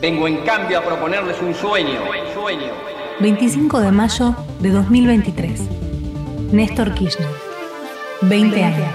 Vengo en cambio a proponerles un sueño, sueño. 25 de mayo de 2023. Néstor Kirchner. 20 años.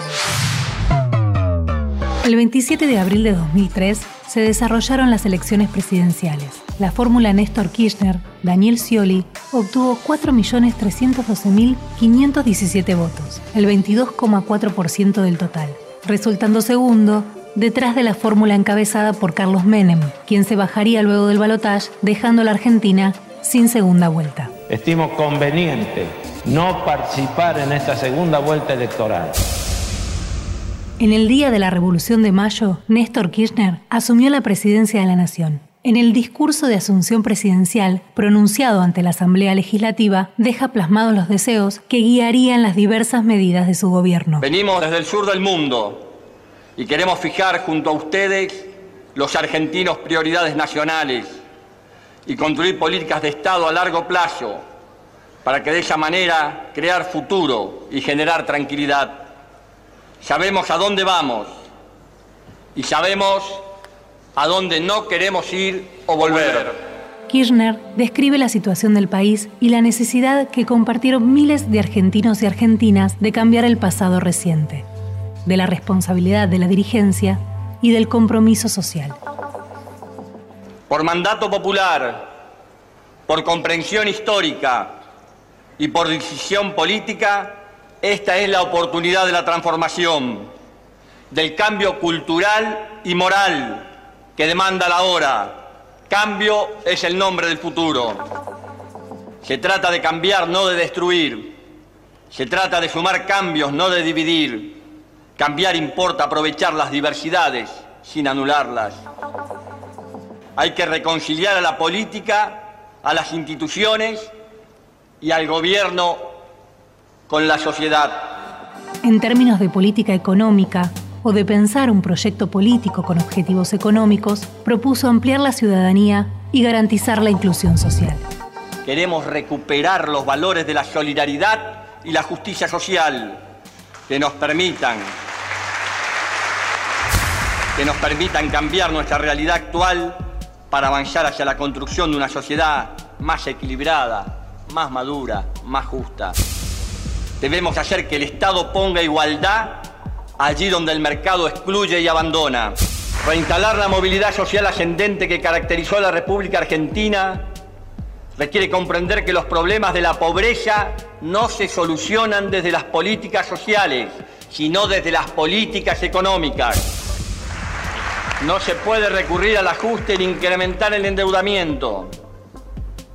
El 27 de abril de 2003 se desarrollaron las elecciones presidenciales. La fórmula Néstor Kirchner, Daniel Scioli, obtuvo 4.312.517 votos, el 22,4% del total, resultando segundo detrás de la fórmula encabezada por Carlos Menem, quien se bajaría luego del balotaje, dejando a la Argentina sin segunda vuelta. Estimo conveniente no participar en esta segunda vuelta electoral. En el día de la Revolución de Mayo, Néstor Kirchner asumió la presidencia de la Nación. En el discurso de asunción presidencial, pronunciado ante la Asamblea Legislativa, deja plasmados los deseos que guiarían las diversas medidas de su gobierno. Venimos desde el sur del mundo y queremos fijar junto a ustedes los argentinos prioridades nacionales y construir políticas de Estado a largo plazo para que de esa manera crear futuro y generar tranquilidad. Sabemos a dónde vamos y sabemos a dónde no queremos ir o volver. Kirchner describe la situación del país y la necesidad que compartieron miles de argentinos y argentinas de cambiar el pasado reciente, de la responsabilidad de la dirigencia y del compromiso social. Por mandato popular, por comprensión histórica y por decisión política, esta es la oportunidad de la transformación, del cambio cultural y moral que demanda la hora. Cambio es el nombre del futuro. Se trata de cambiar, no de destruir. Se trata de sumar cambios, no de dividir. Cambiar importa aprovechar las diversidades sin anularlas. Hay que reconciliar a la política, a las instituciones y al gobierno con la sociedad. En términos de política económica o de pensar un proyecto político con objetivos económicos, propuso ampliar la ciudadanía y garantizar la inclusión social. Queremos recuperar los valores de la solidaridad y la justicia social que nos permitan que nos permitan cambiar nuestra realidad actual para avanzar hacia la construcción de una sociedad más equilibrada, más madura, más justa. Debemos hacer que el Estado ponga igualdad allí donde el mercado excluye y abandona. Reinstalar la movilidad social ascendente que caracterizó a la República Argentina requiere comprender que los problemas de la pobreza no se solucionan desde las políticas sociales, sino desde las políticas económicas. No se puede recurrir al ajuste ni incrementar el endeudamiento.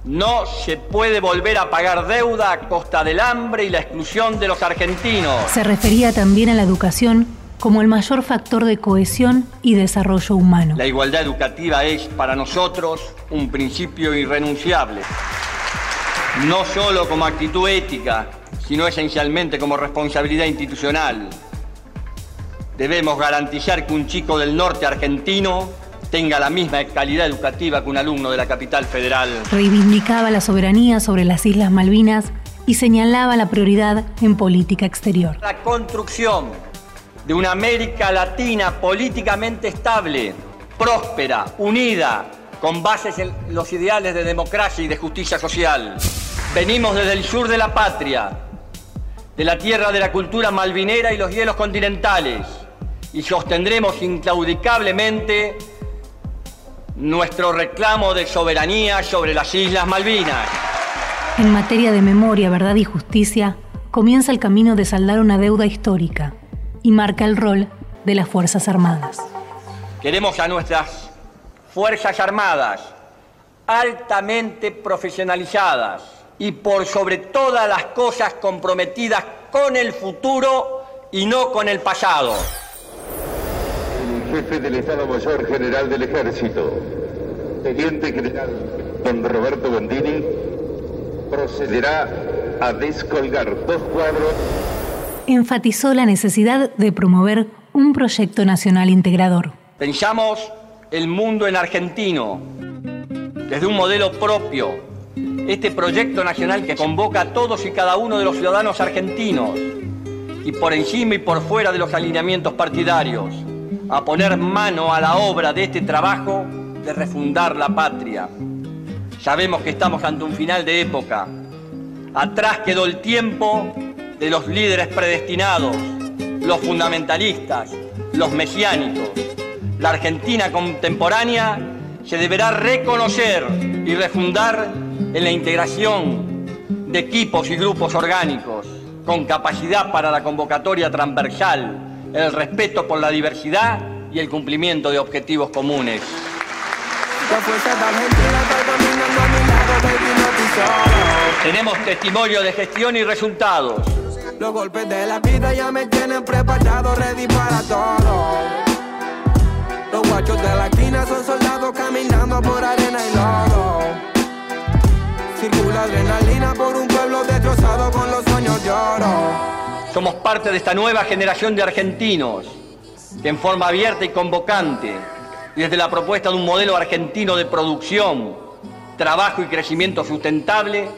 No se puede volver a pagar deuda a costa del hambre y la exclusión de los argentinos. Se refería también a la educación como el mayor factor de cohesión y desarrollo humano. La igualdad educativa es para nosotros un principio irrenunciable, no solo como actitud ética, sino esencialmente como responsabilidad institucional. Debemos garantizar que un chico del norte argentino tenga la misma calidad educativa que un alumno de la capital federal. Reivindicaba la soberanía sobre las Islas Malvinas y señalaba la prioridad en política exterior. La construcción de una América Latina políticamente estable, próspera, unida, con bases en los ideales de democracia y de justicia social. Venimos desde el sur de la patria, de la tierra de la cultura malvinera y los hielos continentales y sostendremos inclaudicablemente nuestro reclamo de soberanía sobre las Islas Malvinas. En materia de memoria, verdad y justicia, comienza el camino de saldar una deuda histórica y marca el rol de las Fuerzas Armadas. Queremos a nuestras Fuerzas Armadas altamente profesionalizadas y por sobre todas las cosas comprometidas con el futuro y no con el pasado jefe del Estado Mayor General del Ejército, Teniente General don Roberto Bondini, procederá a descolgar dos cuadros. Enfatizó la necesidad de promover un proyecto nacional integrador. Pensamos el mundo en argentino, desde un modelo propio, este proyecto nacional que convoca a todos y cada uno de los ciudadanos argentinos y por encima y por fuera de los alineamientos partidarios a poner mano a la obra de este trabajo de refundar la patria. Sabemos que estamos ante un final de época. Atrás quedó el tiempo de los líderes predestinados, los fundamentalistas, los mesiánicos. La Argentina contemporánea se deberá reconocer y refundar en la integración de equipos y grupos orgánicos con capacidad para la convocatoria transversal, el respeto por la diversidad y el cumplimiento de objetivos comunes. Tenemos testimonio de gestión y resultados. Los golpes de la vida ya me tienen preparado, ready para todo. Los guachos de la esquina son soldados caminando por arena y lodo. Circula adrenalina por un pueblo destrozado con los sueños de oro. Somos parte de esta nueva generación de argentinos que en forma abierta y convocante, desde la propuesta de un modelo argentino de producción, trabajo y crecimiento sustentable,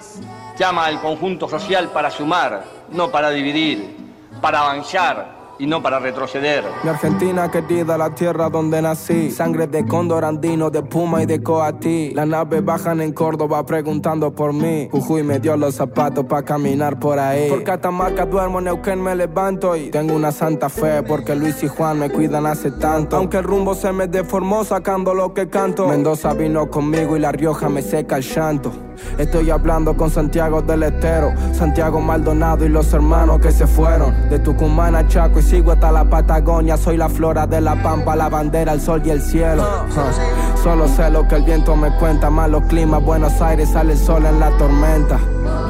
llama al conjunto social para sumar, no para dividir, para avanzar y no para retroceder. Mi Argentina querida, la tierra donde nací. Sangre de cóndor andino, de puma y de coatí. Las naves bajan en Córdoba preguntando por mí. Jujuy me dio los zapatos para caminar por ahí. Por Catamarca duermo, Neuquén me levanto y tengo una santa fe porque Luis y Juan me cuidan hace tanto. Aunque el rumbo se me deformó sacando lo que canto. Mendoza vino conmigo y La Rioja me seca el llanto. Estoy hablando con Santiago del Estero, Santiago Maldonado y los hermanos que se fueron. De Tucumán a Chaco y sigo hasta la Patagonia. Soy la flora de la pampa, la bandera, el sol y el cielo. Uh, Solo sé lo que el viento me cuenta. Malos climas, Buenos Aires sale el sol en la tormenta.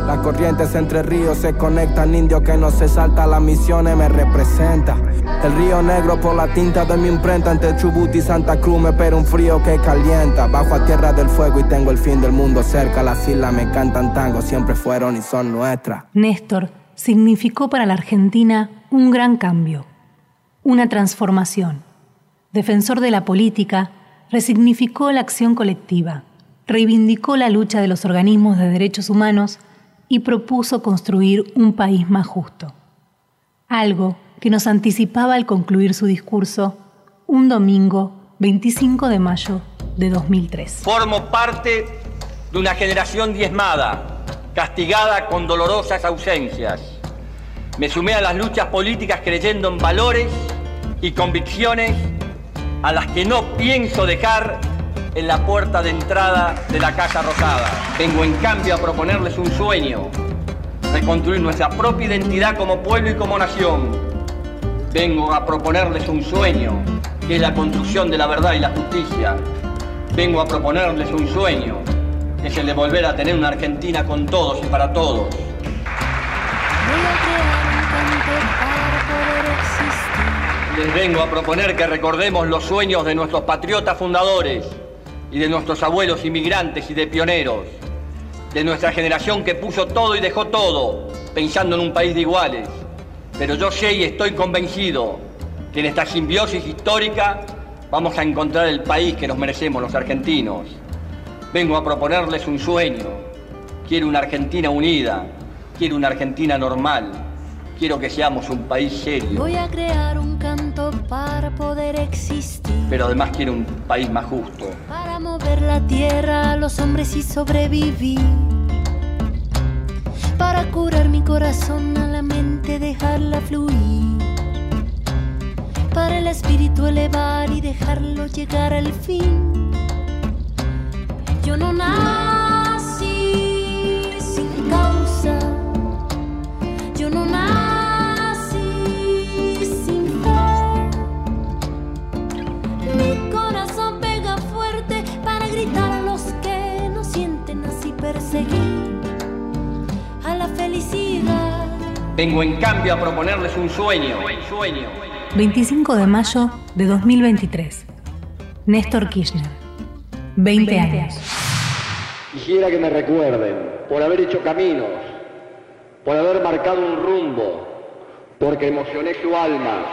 Las corrientes entre ríos se conectan, indio que no se salta, las misiones me representa. El río negro por la tinta de mi imprenta entre Chubut y Santa Cruz me espera un frío que calienta. Bajo a tierra del fuego y tengo el fin del mundo cerca. Las islas me cantan tango, siempre fueron y son nuestras. Néstor significó para la Argentina un gran cambio, una transformación. Defensor de la política, resignificó la acción colectiva, reivindicó la lucha de los organismos de derechos humanos y propuso construir un país más justo. Algo que nos anticipaba al concluir su discurso un domingo 25 de mayo de 2003. Formo parte de una generación diezmada, castigada con dolorosas ausencias. Me sumé a las luchas políticas creyendo en valores y convicciones a las que no pienso dejar en la puerta de entrada de la Casa Rosada. Vengo en cambio a proponerles un sueño, reconstruir nuestra propia identidad como pueblo y como nación. Vengo a proponerles un sueño, que es la construcción de la verdad y la justicia. Vengo a proponerles un sueño, que es el de volver a tener una Argentina con todos y para todos. Les vengo a proponer que recordemos los sueños de nuestros patriotas fundadores y de nuestros abuelos inmigrantes y de pioneros, de nuestra generación que puso todo y dejó todo, pensando en un país de iguales. Pero yo sé y estoy convencido que en esta simbiosis histórica vamos a encontrar el país que nos merecemos los argentinos. Vengo a proponerles un sueño. Quiero una Argentina unida, quiero una Argentina normal, quiero que seamos un país serio. Voy a crear un. Pero además quiero un país más justo. Para mover la tierra a los hombres y sobrevivir. Para curar mi corazón a la mente, dejarla fluir. Para el espíritu elevar y dejarlo llegar al fin. Yo no nací Vengo en cambio a proponerles un sueño, sueño. 25 de mayo de 2023. Néstor Kirchner. 20 años. Quisiera que me recuerden por haber hecho caminos, por haber marcado un rumbo, porque emocioné su alma,